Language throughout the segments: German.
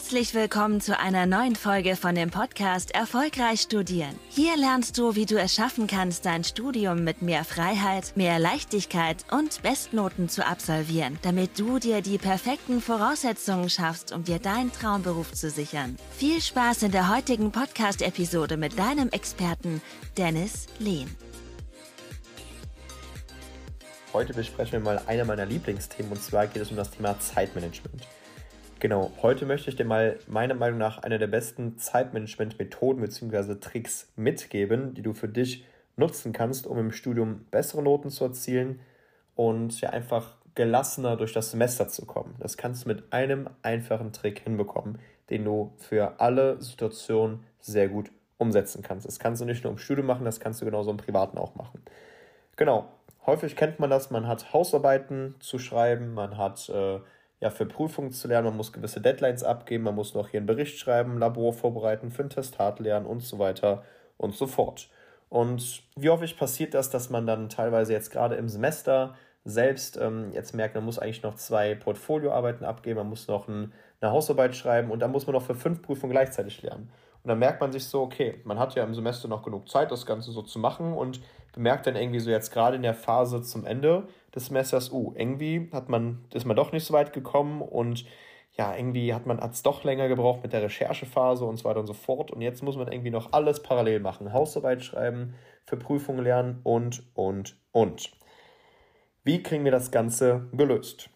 Herzlich willkommen zu einer neuen Folge von dem Podcast Erfolgreich Studieren. Hier lernst du, wie du es schaffen kannst, dein Studium mit mehr Freiheit, mehr Leichtigkeit und Bestnoten zu absolvieren, damit du dir die perfekten Voraussetzungen schaffst, um dir deinen Traumberuf zu sichern. Viel Spaß in der heutigen Podcast-Episode mit deinem Experten Dennis Lehn. Heute besprechen wir mal einer meiner Lieblingsthemen und zwar geht es um das Thema Zeitmanagement. Genau, heute möchte ich dir mal meiner Meinung nach eine der besten Zeitmanagement-Methoden bzw. Tricks mitgeben, die du für dich nutzen kannst, um im Studium bessere Noten zu erzielen und ja einfach gelassener durch das Semester zu kommen. Das kannst du mit einem einfachen Trick hinbekommen, den du für alle Situationen sehr gut umsetzen kannst. Das kannst du nicht nur im Studium machen, das kannst du genauso im Privaten auch machen. Genau, häufig kennt man das, man hat Hausarbeiten zu schreiben, man hat äh, ja, für Prüfungen zu lernen. Man muss gewisse Deadlines abgeben, man muss noch hier einen Bericht schreiben, Labor vorbereiten, für ein Testat lernen und so weiter und so fort. Und wie häufig passiert das, dass man dann teilweise jetzt gerade im Semester selbst ähm, jetzt merkt, man muss eigentlich noch zwei Portfolioarbeiten abgeben, man muss noch ein, eine Hausarbeit schreiben und dann muss man noch für fünf Prüfungen gleichzeitig lernen. Und dann merkt man sich so, okay, man hat ja im Semester noch genug Zeit, das Ganze so zu machen und bemerkt dann irgendwie so jetzt gerade in der Phase zum Ende des Semesters, uh, irgendwie hat man, ist man doch nicht so weit gekommen und ja, irgendwie hat man es doch länger gebraucht mit der Recherchephase und so weiter und so fort. Und jetzt muss man irgendwie noch alles parallel machen. Hausarbeit schreiben, für Prüfungen lernen und, und, und. Wie kriegen wir das Ganze gelöst?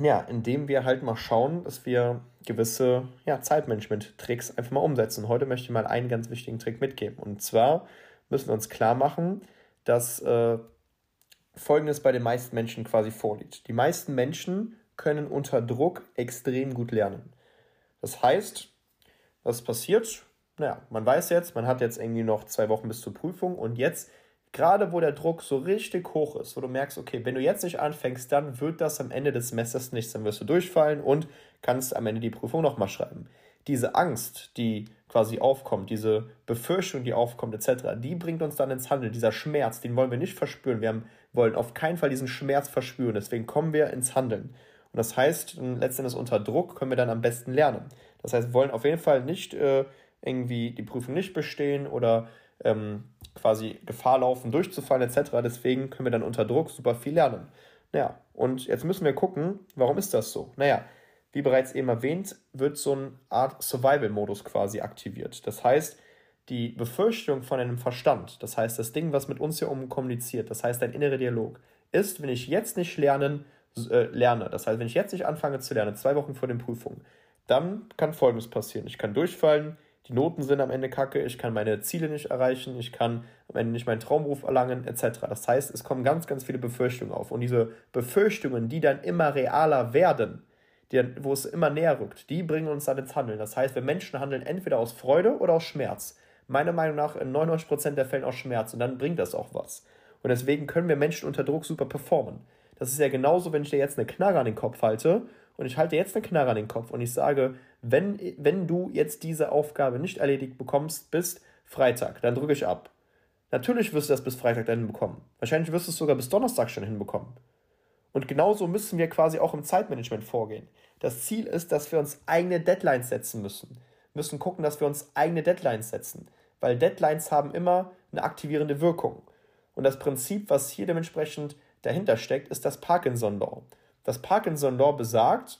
Ja, indem wir halt mal schauen, dass wir gewisse ja, Zeitmanagement-Tricks einfach mal umsetzen. Heute möchte ich mal einen ganz wichtigen Trick mitgeben. Und zwar müssen wir uns klar machen, dass äh, Folgendes bei den meisten Menschen quasi vorliegt. Die meisten Menschen können unter Druck extrem gut lernen. Das heißt, was passiert? Naja, man weiß jetzt, man hat jetzt irgendwie noch zwei Wochen bis zur Prüfung und jetzt gerade wo der Druck so richtig hoch ist, wo du merkst, okay, wenn du jetzt nicht anfängst, dann wird das am Ende des Semesters nichts, dann wirst du durchfallen und kannst am Ende die Prüfung nochmal schreiben. Diese Angst, die quasi aufkommt, diese Befürchtung, die aufkommt, etc., die bringt uns dann ins Handeln. Dieser Schmerz, den wollen wir nicht verspüren. Wir haben, wollen auf keinen Fall diesen Schmerz verspüren. Deswegen kommen wir ins Handeln. Und das heißt, letztendlich unter Druck können wir dann am besten lernen. Das heißt, wir wollen auf jeden Fall nicht äh, irgendwie die Prüfung nicht bestehen oder ähm, quasi Gefahr laufen, durchzufallen etc. Deswegen können wir dann unter Druck super viel lernen. Naja, und jetzt müssen wir gucken, warum ist das so? Naja, wie bereits eben erwähnt, wird so eine Art Survival-Modus quasi aktiviert. Das heißt, die Befürchtung von einem Verstand, das heißt, das Ding, was mit uns hier um kommuniziert, das heißt, ein innerer Dialog, ist, wenn ich jetzt nicht lernen, äh, lerne, das heißt, wenn ich jetzt nicht anfange zu lernen, zwei Wochen vor den Prüfungen, dann kann Folgendes passieren. Ich kann durchfallen, die Noten sind am Ende kacke, ich kann meine Ziele nicht erreichen, ich kann am Ende nicht meinen Traumberuf erlangen, etc. Das heißt, es kommen ganz, ganz viele Befürchtungen auf. Und diese Befürchtungen, die dann immer realer werden, die, wo es immer näher rückt, die bringen uns dann ins Handeln. Das heißt, wir Menschen handeln entweder aus Freude oder aus Schmerz. Meiner Meinung nach in 99% der Fällen aus Schmerz. Und dann bringt das auch was. Und deswegen können wir Menschen unter Druck super performen. Das ist ja genauso, wenn ich dir jetzt eine Knarre an den Kopf halte und ich halte jetzt eine Knarre an den Kopf und ich sage, wenn, wenn du jetzt diese Aufgabe nicht erledigt bekommst bis Freitag, dann drücke ich ab. Natürlich wirst du das bis Freitag dann hinbekommen. Wahrscheinlich wirst du es sogar bis Donnerstag schon hinbekommen. Und genauso müssen wir quasi auch im Zeitmanagement vorgehen. Das Ziel ist, dass wir uns eigene Deadlines setzen müssen. Wir müssen gucken, dass wir uns eigene Deadlines setzen. Weil Deadlines haben immer eine aktivierende Wirkung. Und das Prinzip, was hier dementsprechend dahinter steckt, ist das Parkinson Law. Das Parkinson Law besagt,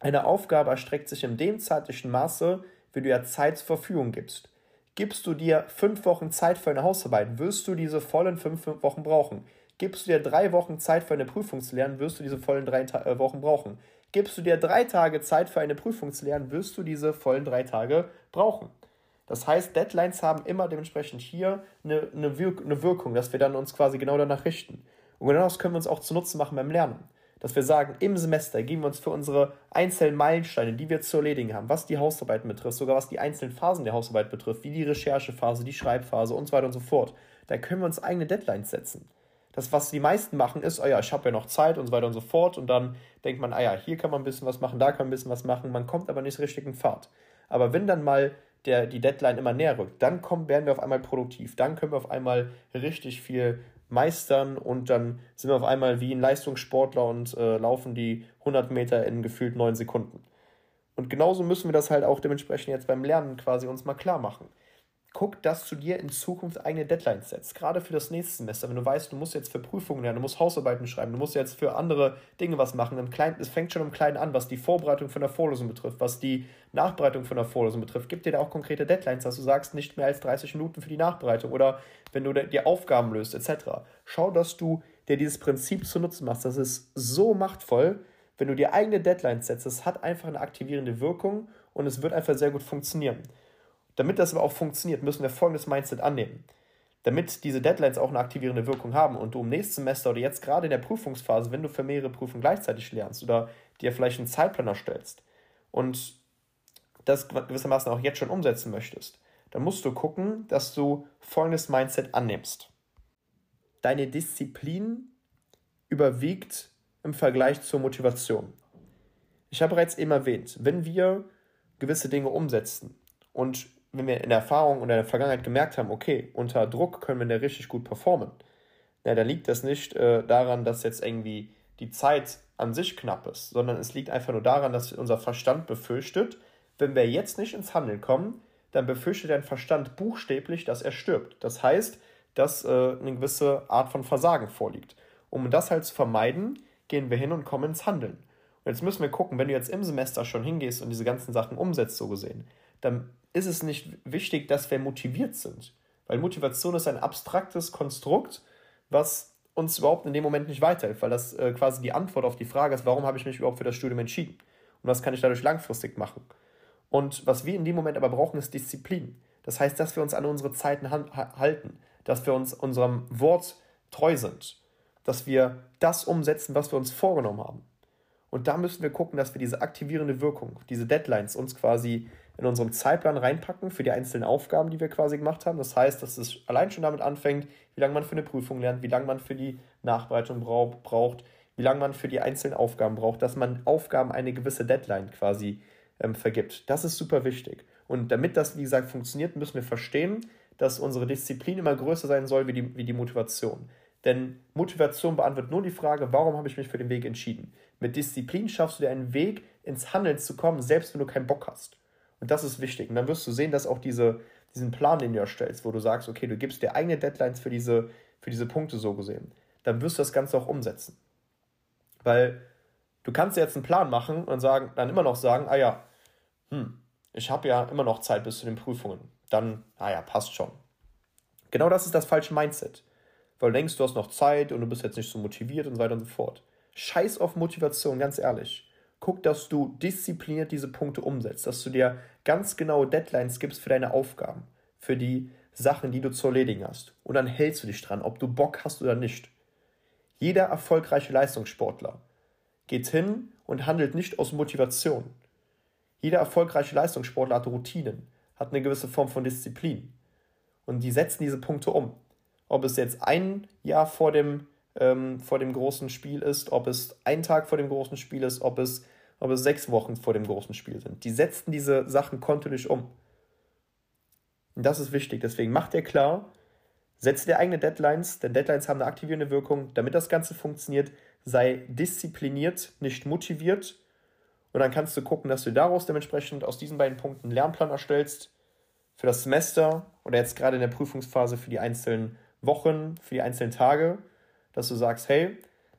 eine Aufgabe erstreckt sich in dem zeitlichen Maße, wie du ja Zeit zur Verfügung gibst. Gibst du dir fünf Wochen Zeit für eine Hausarbeit, wirst du diese vollen fünf Wochen brauchen. Gibst du dir drei Wochen Zeit für eine Prüfung zu lernen, wirst du diese vollen drei Ta äh, Wochen brauchen. Gibst du dir drei Tage Zeit für eine Prüfung zu lernen, wirst du diese vollen drei Tage brauchen. Das heißt, Deadlines haben immer dementsprechend hier eine, eine, Wirk eine Wirkung, dass wir dann uns quasi genau danach richten. Und genau das können wir uns auch zunutze machen beim Lernen dass wir sagen, im Semester geben wir uns für unsere einzelnen Meilensteine, die wir zu erledigen haben, was die Hausarbeiten betrifft, sogar was die einzelnen Phasen der Hausarbeit betrifft, wie die Recherchephase, die Schreibphase und so weiter und so fort, da können wir uns eigene Deadlines setzen. Das, was die meisten machen, ist, oh ja, ich habe ja noch Zeit und so weiter und so fort. Und dann denkt man, ah ja, hier kann man ein bisschen was machen, da kann man ein bisschen was machen. Man kommt aber nicht richtig in Fahrt. Aber wenn dann mal der, die Deadline immer näher rückt, dann kommen, werden wir auf einmal produktiv. Dann können wir auf einmal richtig viel meistern und dann sind wir auf einmal wie ein Leistungssportler und äh, laufen die 100 Meter in gefühlt 9 Sekunden. Und genauso müssen wir das halt auch dementsprechend jetzt beim Lernen quasi uns mal klar machen guck, dass du dir in Zukunft eigene Deadlines setzt. Gerade für das nächste Semester. Wenn du weißt, du musst jetzt für Prüfungen lernen, du musst Hausarbeiten schreiben, du musst jetzt für andere Dinge was machen. Es fängt schon im Kleinen an, was die Vorbereitung von der Vorlesung betrifft, was die Nachbereitung von der Vorlesung betrifft. Gib dir da auch konkrete Deadlines, dass du sagst, nicht mehr als 30 Minuten für die Nachbereitung oder wenn du die Aufgaben löst, etc. Schau, dass du dir dieses Prinzip zu Nutzen machst. Das ist so machtvoll, wenn du dir eigene Deadlines setzt. Es hat einfach eine aktivierende Wirkung und es wird einfach sehr gut funktionieren. Damit das aber auch funktioniert, müssen wir folgendes Mindset annehmen. Damit diese Deadlines auch eine aktivierende Wirkung haben und du im nächsten Semester oder jetzt gerade in der Prüfungsphase, wenn du für mehrere Prüfungen gleichzeitig lernst oder dir vielleicht einen Zeitplan erstellst und das gewissermaßen auch jetzt schon umsetzen möchtest, dann musst du gucken, dass du folgendes Mindset annimmst. Deine Disziplin überwiegt im Vergleich zur Motivation. Ich habe bereits eben erwähnt, wenn wir gewisse Dinge umsetzen und wenn wir in der Erfahrung oder in der Vergangenheit gemerkt haben, okay, unter Druck können wir da richtig gut performen, na, dann liegt das nicht äh, daran, dass jetzt irgendwie die Zeit an sich knapp ist, sondern es liegt einfach nur daran, dass unser Verstand befürchtet, wenn wir jetzt nicht ins Handeln kommen, dann befürchtet dein Verstand buchstäblich, dass er stirbt. Das heißt, dass äh, eine gewisse Art von Versagen vorliegt. Um das halt zu vermeiden, gehen wir hin und kommen ins Handeln. Und jetzt müssen wir gucken, wenn du jetzt im Semester schon hingehst und diese ganzen Sachen umsetzt, so gesehen, dann ist es nicht wichtig, dass wir motiviert sind. Weil Motivation ist ein abstraktes Konstrukt, was uns überhaupt in dem Moment nicht weiterhilft, weil das äh, quasi die Antwort auf die Frage ist, warum habe ich mich überhaupt für das Studium entschieden? Und was kann ich dadurch langfristig machen? Und was wir in dem Moment aber brauchen, ist Disziplin. Das heißt, dass wir uns an unsere Zeiten halten, dass wir uns unserem Wort treu sind, dass wir das umsetzen, was wir uns vorgenommen haben. Und da müssen wir gucken, dass wir diese aktivierende Wirkung, diese Deadlines uns quasi in unserem Zeitplan reinpacken für die einzelnen Aufgaben, die wir quasi gemacht haben. Das heißt, dass es allein schon damit anfängt, wie lange man für eine Prüfung lernt, wie lange man für die Nachbereitung braucht, wie lange man für die einzelnen Aufgaben braucht, dass man Aufgaben eine gewisse Deadline quasi ähm, vergibt. Das ist super wichtig. Und damit das, wie gesagt, funktioniert, müssen wir verstehen, dass unsere Disziplin immer größer sein soll wie die, wie die Motivation. Denn Motivation beantwortet nur die Frage, warum habe ich mich für den Weg entschieden? Mit Disziplin schaffst du dir einen Weg, ins Handeln zu kommen, selbst wenn du keinen Bock hast. Und das ist wichtig. Und dann wirst du sehen, dass auch diese, diesen Plan, den du erstellst, wo du sagst, okay, du gibst dir eigene Deadlines für diese, für diese Punkte so gesehen, dann wirst du das Ganze auch umsetzen. Weil du kannst jetzt einen Plan machen und sagen, dann immer noch sagen, ah ja, hm, ich habe ja immer noch Zeit bis zu den Prüfungen. Dann, ah ja, passt schon. Genau das ist das falsche Mindset. Weil du denkst, du hast noch Zeit und du bist jetzt nicht so motiviert und so weiter und so fort. Scheiß auf Motivation, ganz ehrlich guck, dass du diszipliniert diese Punkte umsetzt, dass du dir ganz genaue Deadlines gibst für deine Aufgaben, für die Sachen, die du zu erledigen hast. Und dann hältst du dich dran, ob du Bock hast oder nicht. Jeder erfolgreiche Leistungssportler geht hin und handelt nicht aus Motivation. Jeder erfolgreiche Leistungssportler hat Routinen, hat eine gewisse Form von Disziplin. Und die setzen diese Punkte um. Ob es jetzt ein Jahr vor dem ähm, vor dem großen Spiel ist, ob es ein Tag vor dem großen Spiel ist, ob es, ob es sechs Wochen vor dem großen Spiel sind. Die setzen diese Sachen kontinuierlich um. Und das ist wichtig. Deswegen mach dir klar, setze dir eigene Deadlines, denn Deadlines haben eine aktivierende Wirkung. Damit das Ganze funktioniert, sei diszipliniert, nicht motiviert. Und dann kannst du gucken, dass du daraus dementsprechend aus diesen beiden Punkten einen Lernplan erstellst für das Semester oder jetzt gerade in der Prüfungsphase für die einzelnen Wochen, für die einzelnen Tage dass du sagst, hey,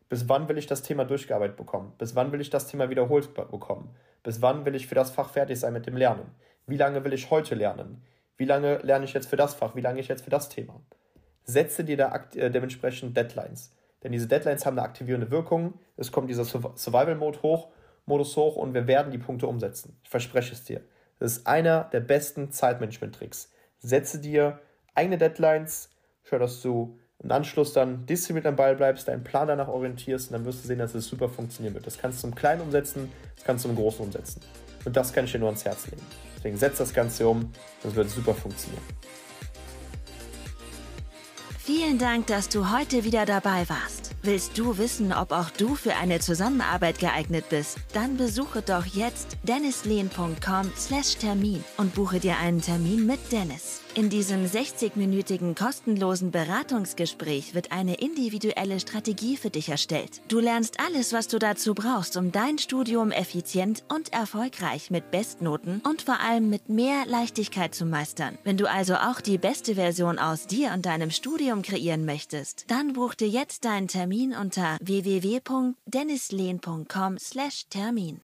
bis wann will ich das Thema durchgearbeitet bekommen? Bis wann will ich das Thema wiederholt bekommen? Bis wann will ich für das Fach fertig sein mit dem Lernen? Wie lange will ich heute lernen? Wie lange lerne ich jetzt für das Fach? Wie lange ich jetzt für das Thema? Setze dir da äh, dementsprechend Deadlines. Denn diese Deadlines haben eine aktivierende Wirkung. Es kommt dieser Survival-Mode hoch, Modus hoch und wir werden die Punkte umsetzen. Ich verspreche es dir. Das ist einer der besten Zeitmanagement-Tricks. Setze dir eigene Deadlines, schau, dass du im Anschluss dann diszipliniert am Ball bleibst, deinen Plan danach orientierst und dann wirst du sehen, dass es super funktionieren wird. Das kannst du im Kleinen umsetzen, das kannst du im Großen umsetzen. Und das kann ich dir nur ans Herz legen. Deswegen setz das Ganze um, das wird super funktionieren. Vielen Dank, dass du heute wieder dabei warst. Willst du wissen, ob auch du für eine Zusammenarbeit geeignet bist? Dann besuche doch jetzt dennislehn.com/termin und buche dir einen Termin mit Dennis. In diesem 60-minütigen kostenlosen Beratungsgespräch wird eine individuelle Strategie für dich erstellt. Du lernst alles, was du dazu brauchst, um dein Studium effizient und erfolgreich mit Bestnoten und vor allem mit mehr Leichtigkeit zu meistern. Wenn du also auch die beste Version aus dir und deinem Studium kreieren möchtest, dann buch dir jetzt deinen Termin unter www.dennislehn.com/termin.